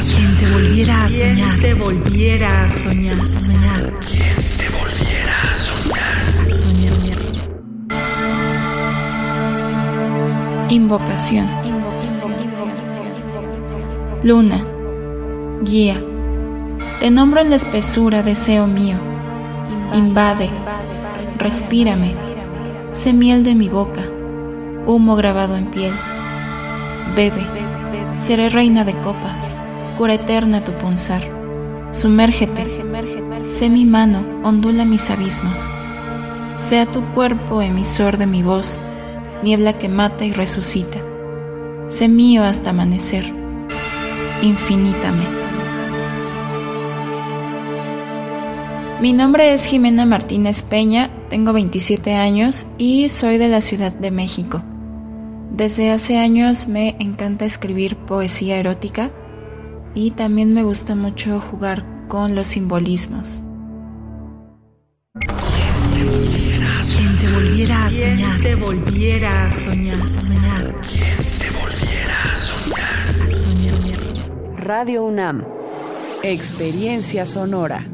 Quien te volviera a soñar. Quien te volviera a soñar. Soñar. Quien te volviera a soñar. A soñar. Invocación. Luna, guía, te nombro en la espesura, deseo mío. Invade, respírame, sé miel de mi boca, humo grabado en piel. Bebe, seré reina de copas, cura eterna tu punzar. Sumérgete, sé mi mano, ondula mis abismos. Sea tu cuerpo emisor de mi voz, niebla que mata y resucita. Sé mío hasta amanecer, infinitamente. Mi nombre es Jimena Martínez Peña, tengo 27 años y soy de la Ciudad de México. Desde hace años me encanta escribir poesía erótica y también me gusta mucho jugar con los simbolismos. Quien te volviera a soñar. Quien te volviera a soñar. Soñar. Quien te volviera a soñar. A soñar. Radio UNAM. Experiencia sonora.